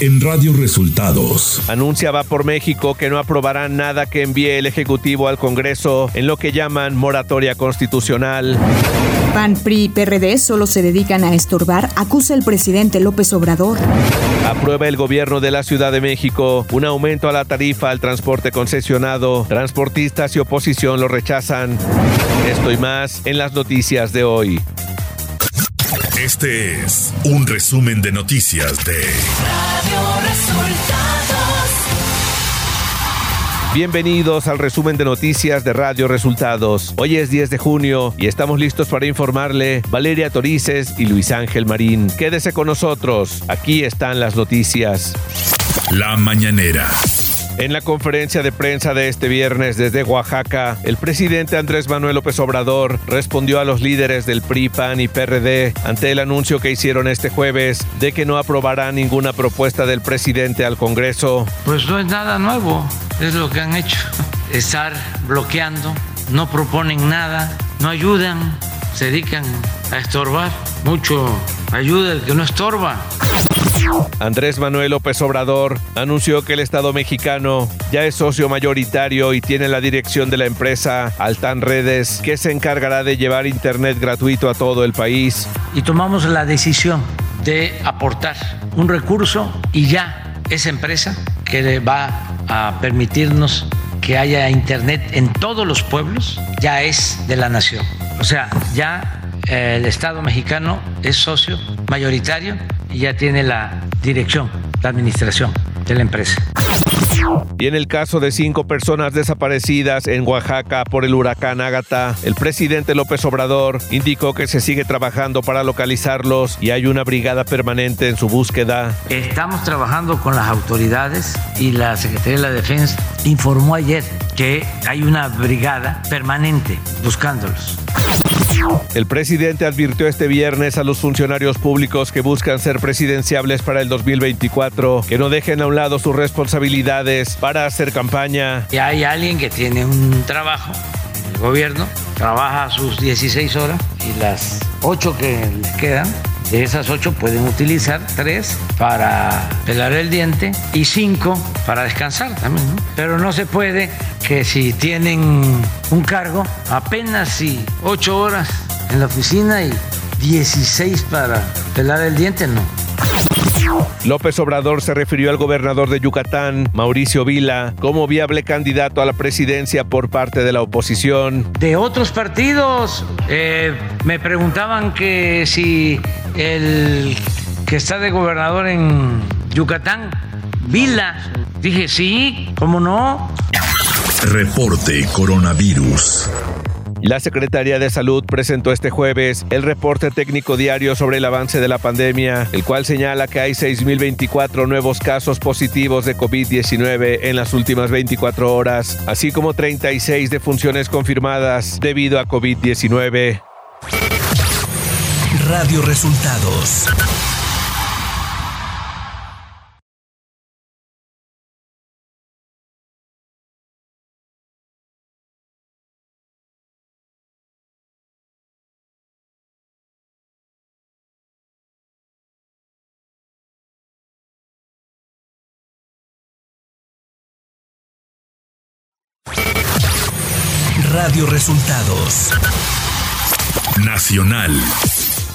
en Radio Resultados. Anuncia va por México que no aprobará nada que envíe el Ejecutivo al Congreso en lo que llaman moratoria constitucional. PAN, PRI y PRD solo se dedican a estorbar, acusa el presidente López Obrador. Aprueba el gobierno de la Ciudad de México un aumento a la tarifa al transporte concesionado. Transportistas y oposición lo rechazan. Esto y más en las noticias de hoy. Este es un resumen de noticias de Radio Resultados. Bienvenidos al resumen de noticias de Radio Resultados. Hoy es 10 de junio y estamos listos para informarle Valeria Torices y Luis Ángel Marín. Quédese con nosotros, aquí están las noticias. La mañanera. En la conferencia de prensa de este viernes desde Oaxaca, el presidente Andrés Manuel López Obrador respondió a los líderes del PRI, PAN y PRD ante el anuncio que hicieron este jueves de que no aprobará ninguna propuesta del presidente al Congreso. Pues no es nada nuevo, es lo que han hecho, estar bloqueando, no proponen nada, no ayudan, se dedican a estorbar, mucho ayuda el que no estorba. Andrés Manuel López Obrador anunció que el Estado mexicano ya es socio mayoritario y tiene la dirección de la empresa Altan Redes, que se encargará de llevar Internet gratuito a todo el país. Y tomamos la decisión de aportar un recurso y ya esa empresa que va a permitirnos que haya Internet en todos los pueblos ya es de la nación. O sea, ya eh, el Estado mexicano es socio mayoritario y ya tiene la dirección, la administración de la empresa. Y en el caso de cinco personas desaparecidas en Oaxaca por el huracán Ágata, el presidente López Obrador indicó que se sigue trabajando para localizarlos y hay una brigada permanente en su búsqueda. Estamos trabajando con las autoridades y la Secretaría de la Defensa informó ayer que hay una brigada permanente buscándolos. El presidente advirtió este viernes a los funcionarios públicos que buscan ser presidenciables para el 2024 que no dejen a un lado sus responsabilidades para hacer campaña. Y hay alguien que tiene un trabajo el gobierno, trabaja sus 16 horas y las 8 que les quedan de esas ocho pueden utilizar tres para pelar el diente y cinco para descansar también. Pero no se puede que si tienen un cargo, apenas si ocho horas en la oficina y 16 para pelar el diente, no. López Obrador se refirió al gobernador de Yucatán, Mauricio Vila, como viable candidato a la presidencia por parte de la oposición. De otros partidos, eh, me preguntaban que si el que está de gobernador en Yucatán, Vila, dije sí, ¿cómo no? Reporte Coronavirus. La Secretaría de Salud presentó este jueves el reporte técnico diario sobre el avance de la pandemia, el cual señala que hay 6.024 nuevos casos positivos de COVID-19 en las últimas 24 horas, así como 36 defunciones confirmadas debido a COVID-19. Radio Resultados Radio Resultados. Nacional.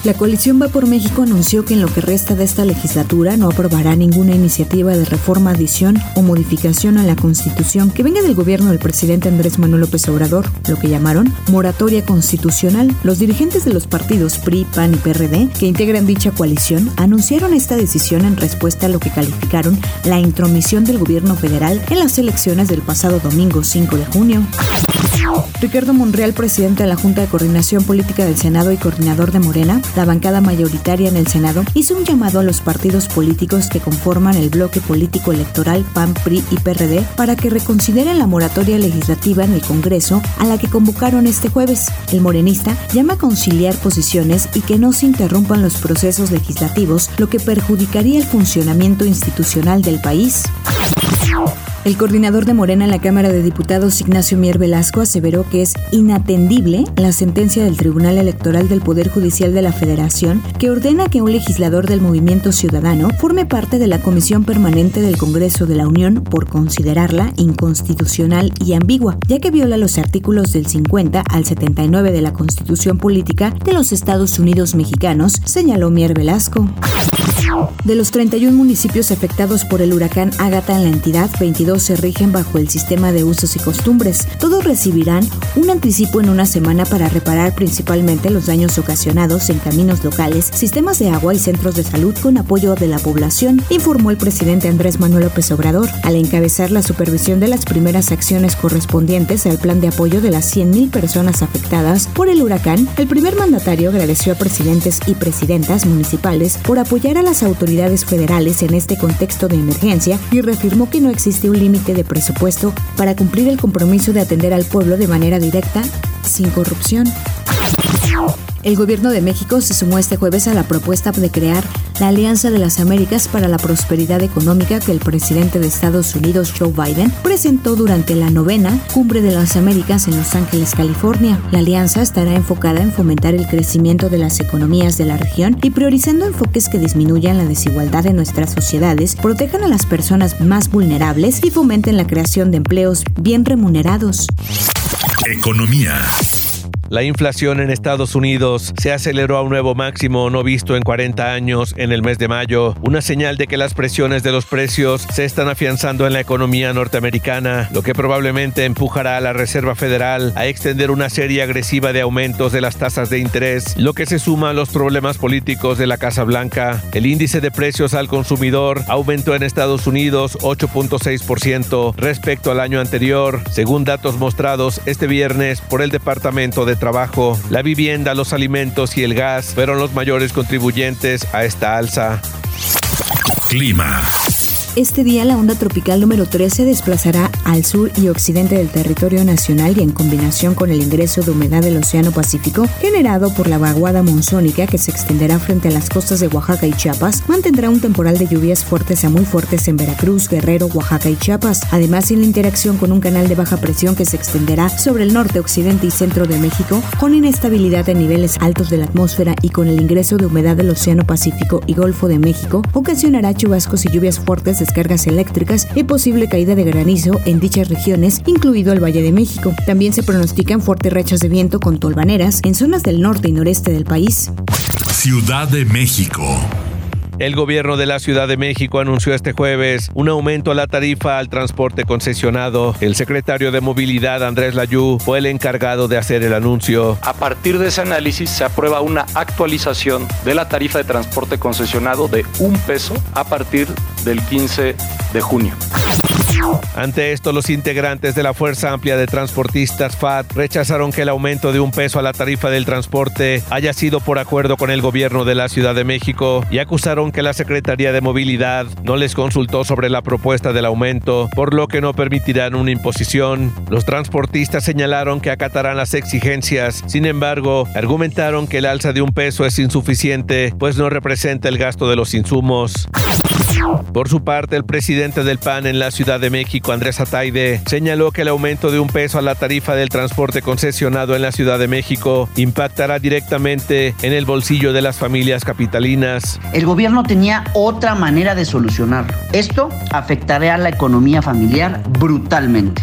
La coalición Va por México anunció que en lo que resta de esta legislatura no aprobará ninguna iniciativa de reforma, adición o modificación a la Constitución que venga del gobierno del presidente Andrés Manuel López Obrador, lo que llamaron moratoria constitucional. Los dirigentes de los partidos PRI, PAN y PRD que integran dicha coalición anunciaron esta decisión en respuesta a lo que calificaron la intromisión del gobierno federal en las elecciones del pasado domingo 5 de junio. Ricardo Monreal, presidente de la Junta de Coordinación Política del Senado y coordinador de Morena, la bancada mayoritaria en el Senado, hizo un llamado a los partidos políticos que conforman el bloque político electoral PAN, PRI y PRD para que reconsideren la moratoria legislativa en el Congreso a la que convocaron este jueves. El morenista llama a conciliar posiciones y que no se interrumpan los procesos legislativos, lo que perjudicaría el funcionamiento institucional del país. El coordinador de Morena en la Cámara de Diputados, Ignacio Mier Velasco, aseveró que es inatendible la sentencia del Tribunal Electoral del Poder Judicial de la Federación que ordena que un legislador del Movimiento Ciudadano forme parte de la Comisión Permanente del Congreso de la Unión por considerarla inconstitucional y ambigua, ya que viola los artículos del 50 al 79 de la Constitución Política de los Estados Unidos Mexicanos, señaló Mier Velasco. De los 31 municipios afectados por el huracán Ágata en la entidad, 22 se rigen bajo el sistema de usos y costumbres. Todos recibirán un anticipo en una semana para reparar principalmente los daños ocasionados en caminos locales, sistemas de agua y centros de salud con apoyo de la población, informó el presidente Andrés Manuel López Obrador, al encabezar la supervisión de las primeras acciones correspondientes al plan de apoyo de las 100.000 personas afectadas por el huracán. El primer mandatario agradeció a presidentes y presidentas municipales por apoyar a las autoridades federales en este contexto de emergencia y reafirmó que no existe un límite de presupuesto para cumplir el compromiso de atender al pueblo de manera directa, sin corrupción. El gobierno de México se sumó este jueves a la propuesta de crear la Alianza de las Américas para la Prosperidad Económica que el presidente de Estados Unidos, Joe Biden, presentó durante la novena Cumbre de las Américas en Los Ángeles, California. La alianza estará enfocada en fomentar el crecimiento de las economías de la región y priorizando enfoques que disminuyan la desigualdad en nuestras sociedades, protejan a las personas más vulnerables y fomenten la creación de empleos bien remunerados. Economía. La inflación en Estados Unidos se aceleró a un nuevo máximo no visto en 40 años en el mes de mayo, una señal de que las presiones de los precios se están afianzando en la economía norteamericana, lo que probablemente empujará a la Reserva Federal a extender una serie agresiva de aumentos de las tasas de interés, lo que se suma a los problemas políticos de la Casa Blanca. El índice de precios al consumidor aumentó en Estados Unidos 8.6% respecto al año anterior, según datos mostrados este viernes por el Departamento de trabajo, la vivienda, los alimentos y el gas fueron los mayores contribuyentes a esta alza. Clima. Este día la onda tropical número 13 desplazará al sur y occidente del territorio nacional y en combinación con el ingreso de humedad del Océano Pacífico generado por la vaguada monzónica que se extenderá frente a las costas de Oaxaca y Chiapas, mantendrá un temporal de lluvias fuertes a muy fuertes en Veracruz, Guerrero, Oaxaca y Chiapas. Además, en la interacción con un canal de baja presión que se extenderá sobre el norte, occidente y centro de México, con inestabilidad en niveles altos de la atmósfera y con el ingreso de humedad del Océano Pacífico y Golfo de México, ocasionará chubascos y lluvias fuertes descargas eléctricas y posible caída de granizo en dichas regiones, incluido el Valle de México. También se pronostican fuertes rachas de viento con tolvaneras en zonas del norte y noreste del país. Ciudad de México. El gobierno de la Ciudad de México anunció este jueves un aumento a la tarifa al transporte concesionado. El secretario de Movilidad, Andrés Layú, fue el encargado de hacer el anuncio. A partir de ese análisis se aprueba una actualización de la tarifa de transporte concesionado de un peso a partir del 15 de junio. Ante esto, los integrantes de la Fuerza Amplia de Transportistas FAT rechazaron que el aumento de un peso a la tarifa del transporte haya sido por acuerdo con el gobierno de la Ciudad de México y acusaron que la Secretaría de Movilidad no les consultó sobre la propuesta del aumento, por lo que no permitirán una imposición. Los transportistas señalaron que acatarán las exigencias, sin embargo, argumentaron que el alza de un peso es insuficiente, pues no representa el gasto de los insumos. Por su parte, el presidente del PAN en la Ciudad de México, Andrés Ataide, señaló que el aumento de un peso a la tarifa del transporte concesionado en la Ciudad de México impactará directamente en el bolsillo de las familias capitalinas. El gobierno tenía otra manera de solucionarlo. Esto afectará a la economía familiar brutalmente.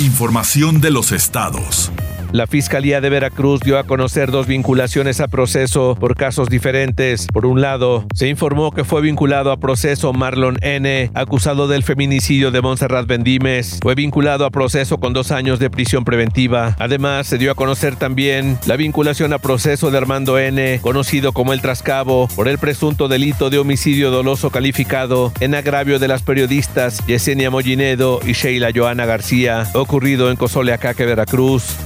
Información de los estados. La Fiscalía de Veracruz dio a conocer dos vinculaciones a proceso por casos diferentes. Por un lado, se informó que fue vinculado a proceso Marlon N., acusado del feminicidio de Montserrat Bendimes. Fue vinculado a proceso con dos años de prisión preventiva. Además, se dio a conocer también la vinculación a proceso de Armando N., conocido como el Trascabo, por el presunto delito de homicidio doloso calificado en agravio de las periodistas Yesenia Mollinedo y Sheila Joana García, ocurrido en Cozoleacaque, Veracruz.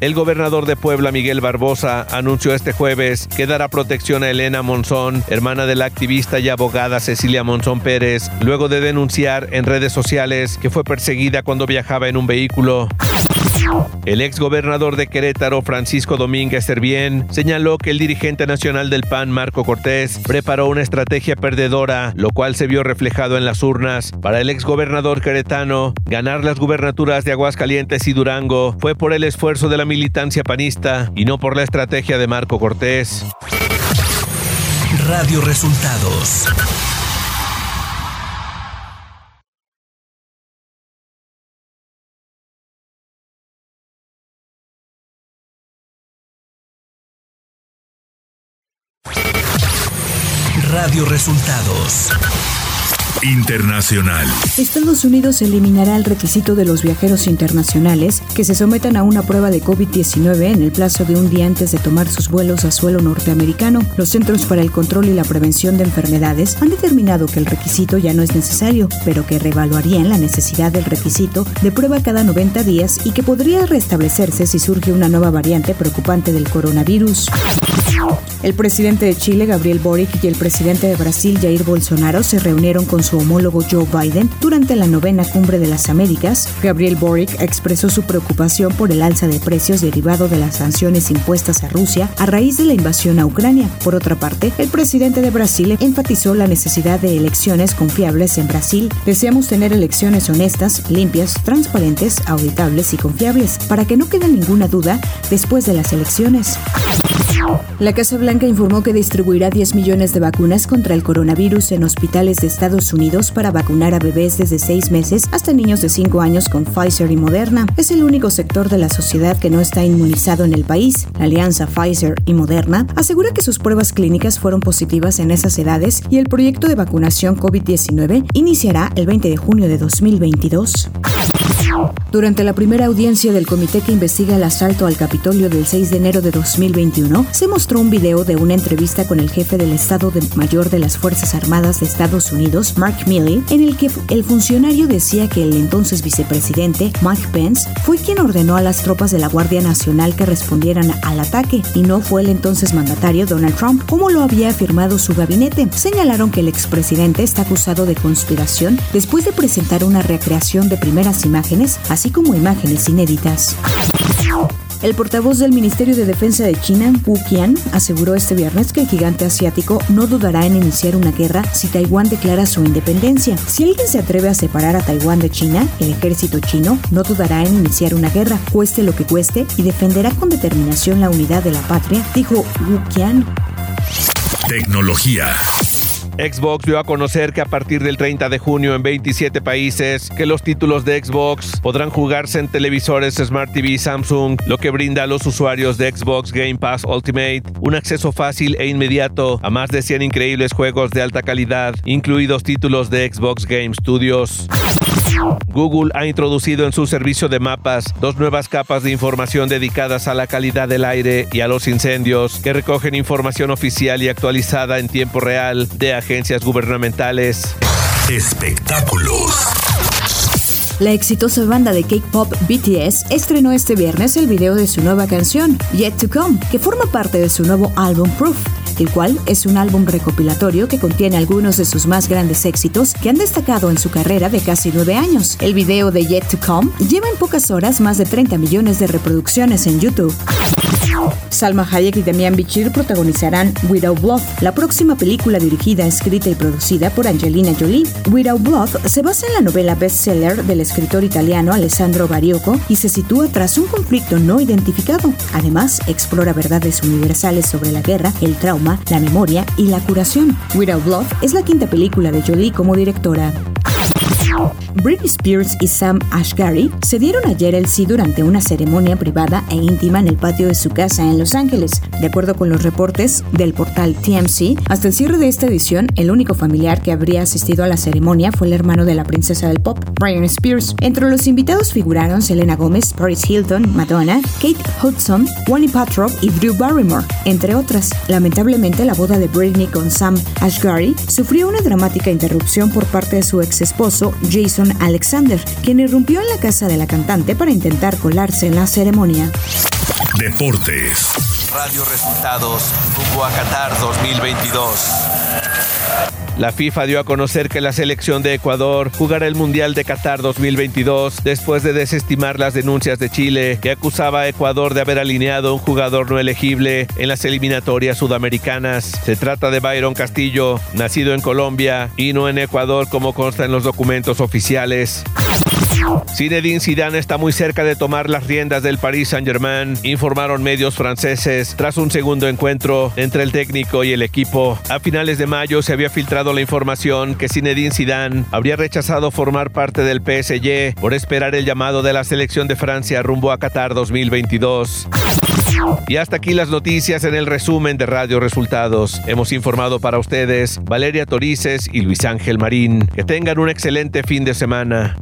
El gobernador de Puebla, Miguel Barbosa, anunció este jueves que dará protección a Elena Monzón, hermana de la activista y abogada Cecilia Monzón Pérez, luego de denunciar en redes sociales que fue perseguida cuando viajaba en un vehículo. El ex gobernador de Querétaro, Francisco Domínguez Servién, señaló que el dirigente nacional del PAN, Marco Cortés, preparó una estrategia perdedora, lo cual se vio reflejado en las urnas. Para el ex gobernador queretano, ganar las gubernaturas de Aguascalientes y Durango fue por el esfuerzo de la militancia panista y no por la estrategia de Marco Cortés. Radio Resultados Radio Resultados Internacional. Estados Unidos eliminará el requisito de los viajeros internacionales que se sometan a una prueba de COVID-19 en el plazo de un día antes de tomar sus vuelos a suelo norteamericano. Los Centros para el Control y la Prevención de Enfermedades han determinado que el requisito ya no es necesario, pero que reevaluarían la necesidad del requisito de prueba cada 90 días y que podría restablecerse si surge una nueva variante preocupante del coronavirus. El presidente de Chile, Gabriel Boric, y el presidente de Brasil, Jair Bolsonaro, se reunieron con su homólogo Joe Biden durante la novena cumbre de las Américas. Gabriel Boric expresó su preocupación por el alza de precios derivado de las sanciones impuestas a Rusia a raíz de la invasión a Ucrania. Por otra parte, el presidente de Brasil enfatizó la necesidad de elecciones confiables en Brasil. Deseamos tener elecciones honestas, limpias, transparentes, auditables y confiables, para que no quede ninguna duda después de las elecciones. La Casa Blanca informó que distribuirá 10 millones de vacunas contra el coronavirus en hospitales de Estados Unidos para vacunar a bebés desde 6 meses hasta niños de 5 años con Pfizer y Moderna. Es el único sector de la sociedad que no está inmunizado en el país. La alianza Pfizer y Moderna asegura que sus pruebas clínicas fueron positivas en esas edades y el proyecto de vacunación COVID-19 iniciará el 20 de junio de 2022. Durante la primera audiencia del comité que investiga el asalto al Capitolio del 6 de enero de 2021, se mostró un video de una entrevista con el jefe del Estado Mayor de las Fuerzas Armadas de Estados Unidos, Mark Milley, en el que el funcionario decía que el entonces vicepresidente, Mike Pence, fue quien ordenó a las tropas de la Guardia Nacional que respondieran al ataque y no fue el entonces mandatario Donald Trump, como lo había afirmado su gabinete. Señalaron que el expresidente está acusado de conspiración después de presentar una recreación de primeras imágenes, así como imágenes inéditas. El portavoz del Ministerio de Defensa de China, Wu Qian, aseguró este viernes que el gigante asiático no dudará en iniciar una guerra si Taiwán declara su independencia. Si alguien se atreve a separar a Taiwán de China, el ejército chino no dudará en iniciar una guerra, cueste lo que cueste, y defenderá con determinación la unidad de la patria, dijo Wu Qian. Tecnología. Xbox dio a conocer que a partir del 30 de junio en 27 países que los títulos de Xbox podrán jugarse en televisores Smart TV Samsung, lo que brinda a los usuarios de Xbox Game Pass Ultimate un acceso fácil e inmediato a más de 100 increíbles juegos de alta calidad, incluidos títulos de Xbox Game Studios. Google ha introducido en su servicio de mapas dos nuevas capas de información dedicadas a la calidad del aire y a los incendios que recogen información oficial y actualizada en tiempo real de agencias gubernamentales. Espectáculos. La exitosa banda de K-pop BTS estrenó este viernes el video de su nueva canción, Yet to Come, que forma parte de su nuevo álbum Proof el cual es un álbum recopilatorio que contiene algunos de sus más grandes éxitos que han destacado en su carrera de casi nueve años. El video de Yet to Come lleva en pocas horas más de 30 millones de reproducciones en YouTube. Salma Hayek y Damian Bichir protagonizarán Without Bluff, la próxima película dirigida, escrita y producida por Angelina Jolie. Without Bluff se basa en la novela bestseller del escritor italiano Alessandro Bariocco y se sitúa tras un conflicto no identificado. Además, explora verdades universales sobre la guerra, el trauma, la memoria y la curación. Without Bluff es la quinta película de Jolie como directora. Britney Spears y Sam Ashgary se dieron ayer el sí durante una ceremonia privada e íntima en el patio de su casa en Los Ángeles. De acuerdo con los reportes del portal TMC, hasta el cierre de esta edición, el único familiar que habría asistido a la ceremonia fue el hermano de la princesa del pop, Brian Spears. Entre los invitados figuraron Selena Gomez, Paris Hilton, Madonna, Kate Hudson, Wally Patrol y Drew Barrymore, entre otras. Lamentablemente, la boda de Britney con Sam Ashgary sufrió una dramática interrupción por parte de su ex esposo, Jason Alexander, quien irrumpió en la casa de la cantante para intentar colarse en la ceremonia. Deportes. Radio Resultados rumbo a Qatar 2022. La FIFA dio a conocer que la selección de Ecuador jugará el Mundial de Qatar 2022 después de desestimar las denuncias de Chile que acusaba a Ecuador de haber alineado un jugador no elegible en las eliminatorias sudamericanas. Se trata de Byron Castillo, nacido en Colombia y no en Ecuador como consta en los documentos oficiales. Zinedine Zidane está muy cerca de tomar las riendas del Paris Saint-Germain, informaron medios franceses tras un segundo encuentro entre el técnico y el equipo. A finales de mayo se había filtrado la información que Zinedine Zidane habría rechazado formar parte del PSG por esperar el llamado de la selección de Francia rumbo a Qatar 2022. Y hasta aquí las noticias en el resumen de Radio Resultados. Hemos informado para ustedes Valeria Torices y Luis Ángel Marín. Que tengan un excelente fin de semana.